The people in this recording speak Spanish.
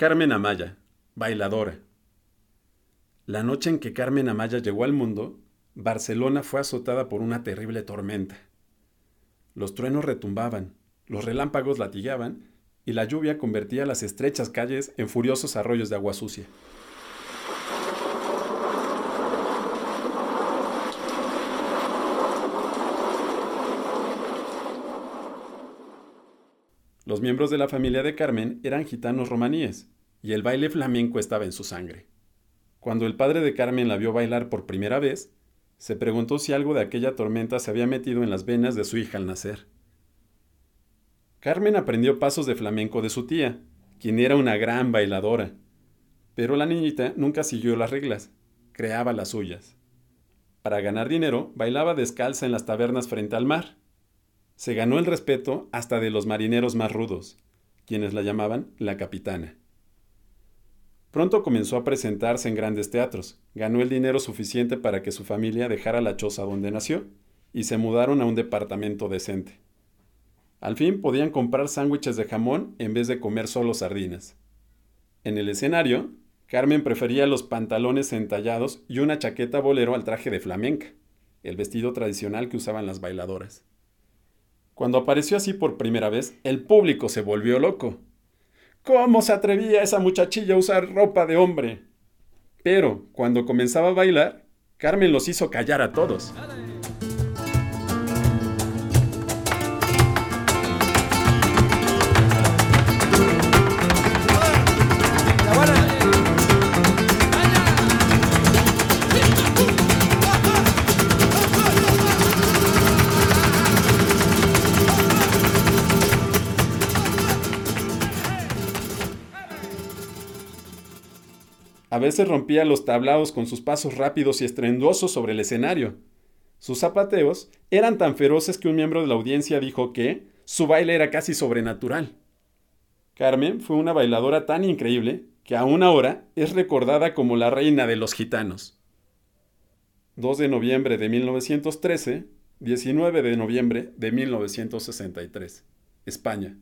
Carmen Amaya, bailadora. La noche en que Carmen Amaya llegó al mundo, Barcelona fue azotada por una terrible tormenta. Los truenos retumbaban, los relámpagos latigaban y la lluvia convertía las estrechas calles en furiosos arroyos de agua sucia. Los miembros de la familia de Carmen eran gitanos romaníes, y el baile flamenco estaba en su sangre. Cuando el padre de Carmen la vio bailar por primera vez, se preguntó si algo de aquella tormenta se había metido en las venas de su hija al nacer. Carmen aprendió pasos de flamenco de su tía, quien era una gran bailadora, pero la niñita nunca siguió las reglas, creaba las suyas. Para ganar dinero, bailaba descalza en las tabernas frente al mar, se ganó el respeto hasta de los marineros más rudos, quienes la llamaban la capitana. Pronto comenzó a presentarse en grandes teatros, ganó el dinero suficiente para que su familia dejara la choza donde nació y se mudaron a un departamento decente. Al fin podían comprar sándwiches de jamón en vez de comer solo sardinas. En el escenario, Carmen prefería los pantalones entallados y una chaqueta bolero al traje de flamenca, el vestido tradicional que usaban las bailadoras. Cuando apareció así por primera vez, el público se volvió loco. ¿Cómo se atrevía esa muchachilla a usar ropa de hombre? Pero, cuando comenzaba a bailar, Carmen los hizo callar a todos. A veces rompía los tablaos con sus pasos rápidos y estrenduosos sobre el escenario. Sus zapateos eran tan feroces que un miembro de la audiencia dijo que su baile era casi sobrenatural. Carmen fue una bailadora tan increíble que aún ahora es recordada como la reina de los gitanos. 2 de noviembre de 1913, 19 de noviembre de 1963, España.